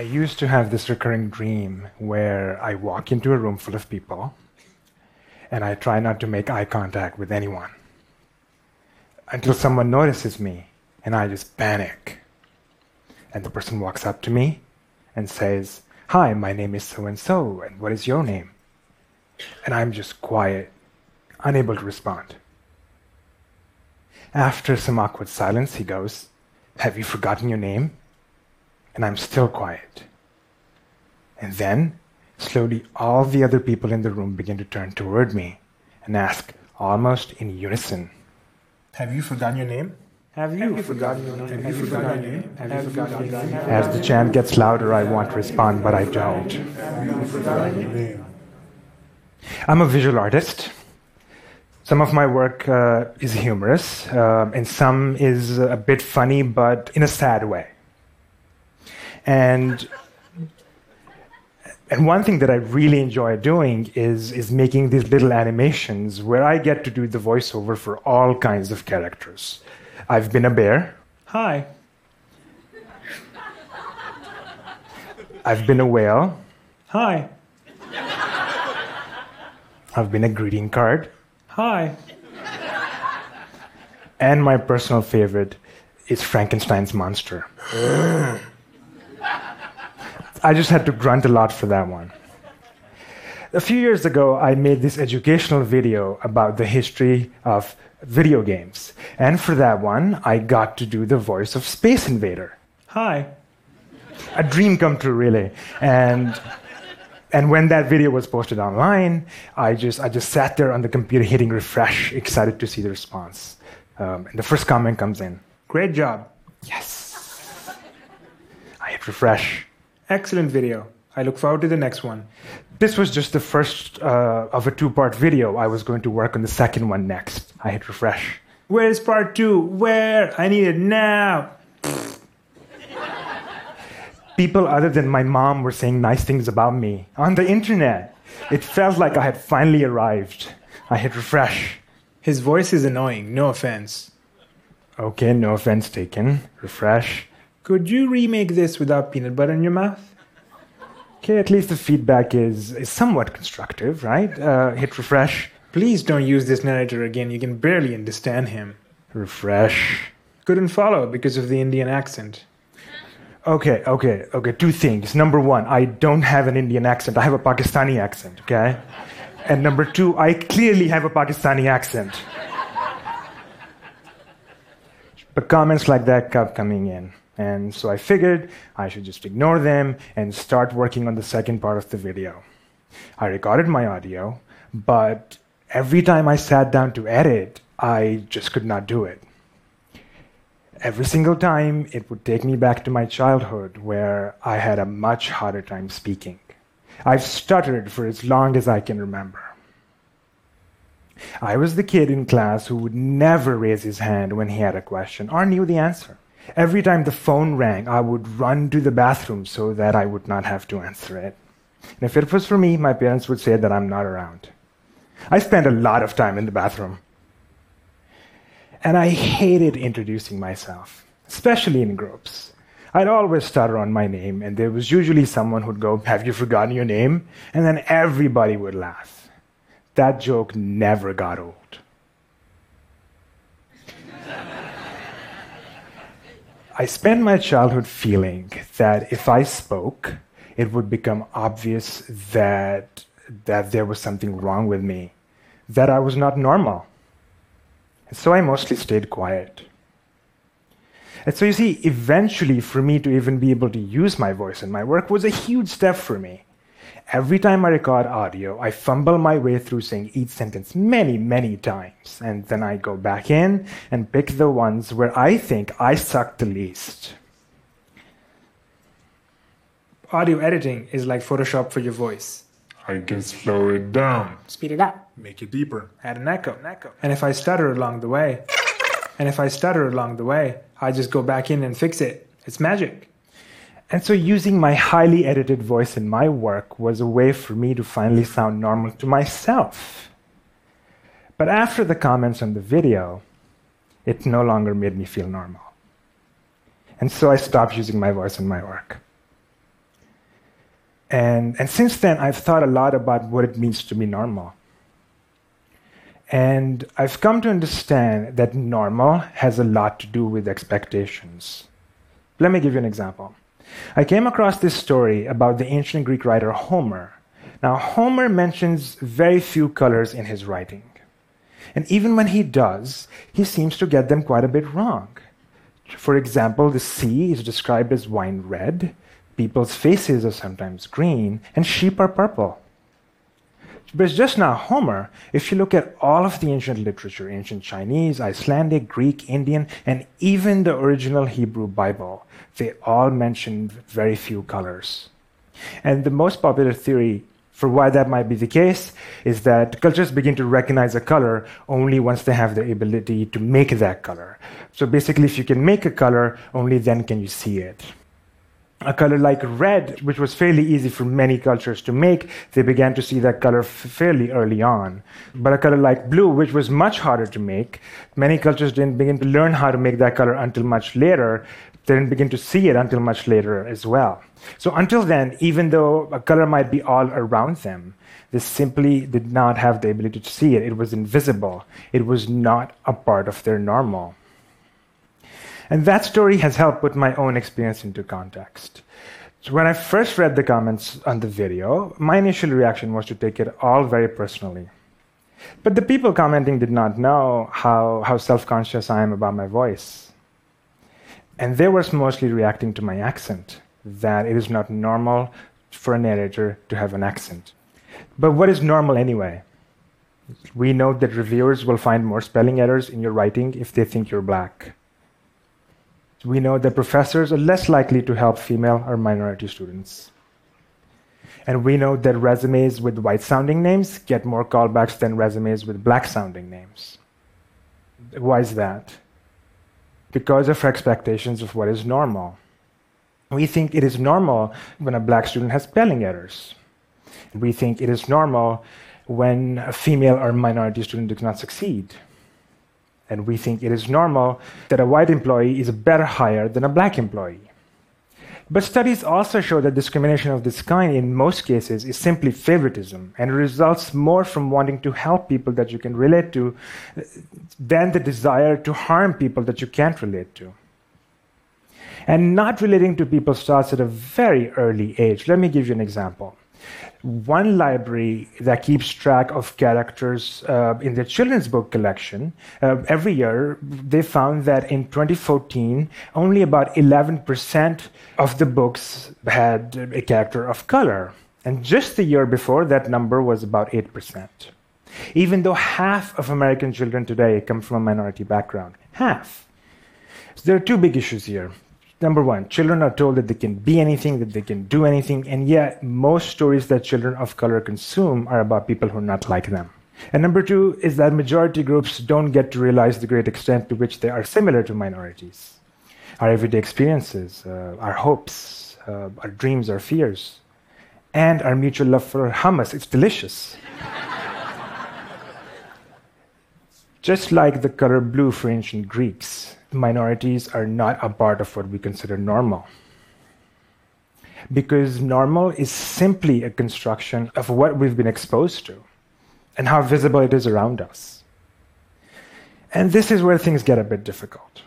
I used to have this recurring dream where I walk into a room full of people and I try not to make eye contact with anyone until someone notices me and I just panic. And the person walks up to me and says, Hi, my name is so and so, and what is your name? And I'm just quiet, unable to respond. After some awkward silence, he goes, Have you forgotten your name? And I'm still quiet. And then, slowly, all the other people in the room begin to turn toward me and ask, almost in unison, Have you forgotten your name? Have you, Have you forgotten your name? Have you forgotten your name? Have you forgotten your name? As the chant gets louder, I want to respond, but I don't. Have you forgotten your name? I'm a visual artist. Some of my work uh, is humorous, uh, and some is a bit funny, but in a sad way. And and one thing that I really enjoy doing is is making these little animations where I get to do the voiceover for all kinds of characters. I've been a bear. Hi. I've been a whale. Hi. I've been a greeting card. Hi. And my personal favorite is Frankenstein's monster. I just had to grunt a lot for that one. A few years ago, I made this educational video about the history of video games. And for that one, I got to do the voice of Space Invader. Hi. A dream come true, really. And and when that video was posted online, I just I just sat there on the computer hitting refresh, excited to see the response. Um, and the first comment comes in. Great job. Yes. I hit refresh. Excellent video. I look forward to the next one. This was just the first uh, of a two-part video. I was going to work on the second one next. I hit refresh. Where's part two? Where? I need it now. People other than my mom were saying nice things about me on the internet. It felt like I had finally arrived. I hit refresh. His voice is annoying, no offense. Okay, no offense taken. Refresh. Could you remake this without peanut butter in your mouth? Okay, at least the feedback is, is somewhat constructive, right? Uh, hit refresh. Please don't use this narrator again. You can barely understand him. Refresh. Couldn't follow because of the Indian accent. Okay, okay, okay. Two things. Number one, I don't have an Indian accent. I have a Pakistani accent, okay? And number two, I clearly have a Pakistani accent. But comments like that kept coming in. And so I figured I should just ignore them and start working on the second part of the video. I recorded my audio, but every time I sat down to edit, I just could not do it. Every single time, it would take me back to my childhood where I had a much harder time speaking. I've stuttered for as long as I can remember. I was the kid in class who would never raise his hand when he had a question or knew the answer. Every time the phone rang, I would run to the bathroom so that I would not have to answer it. And if it was for me, my parents would say that I'm not around. I spent a lot of time in the bathroom. And I hated introducing myself, especially in groups. I'd always stutter on my name, and there was usually someone who'd go, Have you forgotten your name? And then everybody would laugh. That joke never got old. I spent my childhood feeling that if I spoke, it would become obvious that, that there was something wrong with me, that I was not normal. And so I mostly stayed quiet. And so you see, eventually, for me to even be able to use my voice in my work was a huge step for me. Every time I record audio, I fumble my way through saying each sentence many, many times. And then I go back in and pick the ones where I think I suck the least. Audio editing is like Photoshop for your voice. I can slow it down, Speed it up, make it deeper. add an echo. Echo. And if I stutter along the way, and if I stutter along the way, I just go back in and fix it. It's magic. And so using my highly edited voice in my work was a way for me to finally sound normal to myself. But after the comments on the video, it no longer made me feel normal. And so I stopped using my voice in my work. And, and since then, I've thought a lot about what it means to be normal. And I've come to understand that normal has a lot to do with expectations. Let me give you an example. I came across this story about the ancient Greek writer Homer. Now, Homer mentions very few colors in his writing. And even when he does, he seems to get them quite a bit wrong. For example, the sea is described as wine red, people's faces are sometimes green, and sheep are purple. But it's just not Homer. If you look at all of the ancient literature, ancient Chinese, Icelandic, Greek, Indian, and even the original Hebrew Bible, they all mention very few colors. And the most popular theory for why that might be the case is that cultures begin to recognize a color only once they have the ability to make that color. So basically, if you can make a color, only then can you see it. A color like red, which was fairly easy for many cultures to make, they began to see that color fairly early on. But a color like blue, which was much harder to make, many cultures didn't begin to learn how to make that color until much later. They didn't begin to see it until much later as well. So until then, even though a color might be all around them, they simply did not have the ability to see it. It was invisible. It was not a part of their normal. And that story has helped put my own experience into context. So when I first read the comments on the video, my initial reaction was to take it all very personally. But the people commenting did not know how, how self conscious I am about my voice. And they were mostly reacting to my accent that it is not normal for a narrator to have an accent. But what is normal anyway? We know that reviewers will find more spelling errors in your writing if they think you're black. We know that professors are less likely to help female or minority students. And we know that resumes with white sounding names get more callbacks than resumes with black sounding names. Why is that? Because of our expectations of what is normal. We think it is normal when a black student has spelling errors. We think it is normal when a female or minority student does not succeed. And we think it is normal that a white employee is a better hire than a black employee. But studies also show that discrimination of this kind, in most cases, is simply favoritism and results more from wanting to help people that you can relate to uh, than the desire to harm people that you can't relate to. And not relating to people starts at a very early age. Let me give you an example. One library that keeps track of characters uh, in the children's book collection, uh, every year they found that in 2014, only about 11% of the books had a character of color. And just the year before, that number was about 8%. Even though half of American children today come from a minority background. Half. So there are two big issues here. Number one, children are told that they can be anything, that they can do anything, and yet most stories that children of color consume are about people who are not like them. And number two is that majority groups don't get to realize the great extent to which they are similar to minorities. Our everyday experiences, uh, our hopes, uh, our dreams, our fears, and our mutual love for hummus. It's delicious. Just like the color blue for ancient Greeks, minorities are not a part of what we consider normal. Because normal is simply a construction of what we've been exposed to and how visible it is around us. And this is where things get a bit difficult.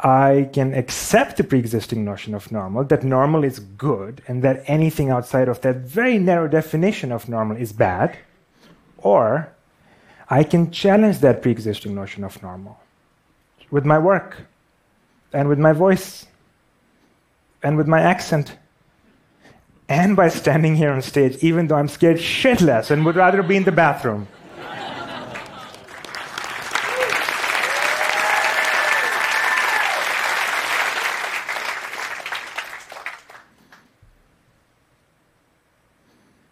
I can accept the pre existing notion of normal, that normal is good, and that anything outside of that very narrow definition of normal is bad, or I can challenge that pre existing notion of normal with my work and with my voice and with my accent and by standing here on stage, even though I'm scared shitless and would rather be in the bathroom.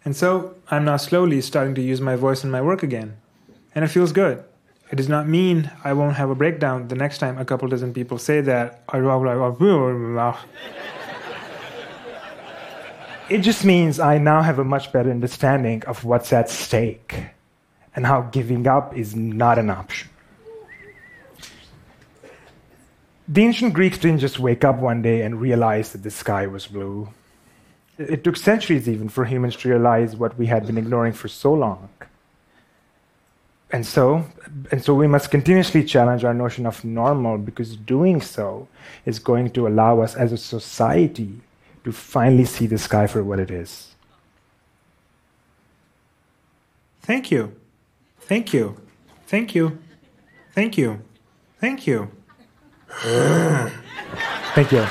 And so I'm now slowly starting to use my voice in my work again. And it feels good. It does not mean I won't have a breakdown the next time a couple dozen people say that. it just means I now have a much better understanding of what's at stake and how giving up is not an option. The ancient Greeks didn't just wake up one day and realize that the sky was blue. It took centuries even for humans to realize what we had been ignoring for so long. And so, and so we must continuously challenge our notion of normal because doing so is going to allow us as a society to finally see the sky for what it is. Thank you. Thank you. Thank you. Thank you. Thank you. Thank you.